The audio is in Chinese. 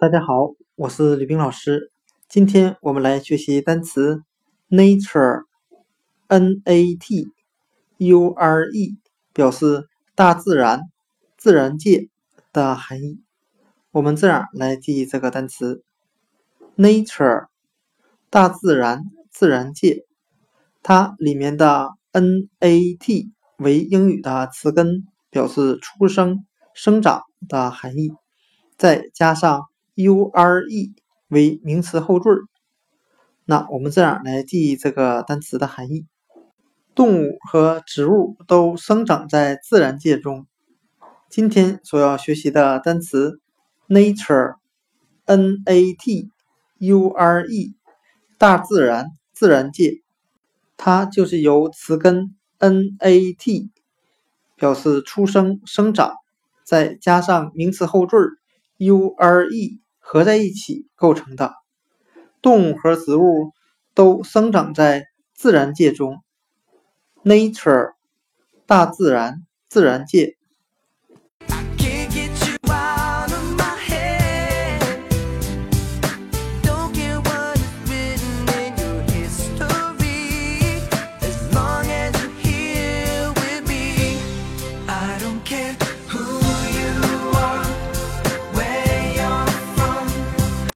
大家好，我是吕冰老师。今天我们来学习单词 nature，n-a-t-u-r-e，表示大自然、自然界的含义。我们这样来记忆这个单词 nature，大自然、自然界。它里面的 n-a-t 为英语的词根，表示出生、生长的含义，再加上。U-R-E 为名词后缀，那我们这样来记忆这个单词的含义：动物和植物都生长在自然界中。今天所要学习的单词 nature，N-A-T-U-R-E，大自然、自然界，它就是由词根 N-A-T 表示出生、生长，再加上名词后缀 ure 合在一起构成的。动物和植物都生长在自然界中。Nature 大自然自然界。Care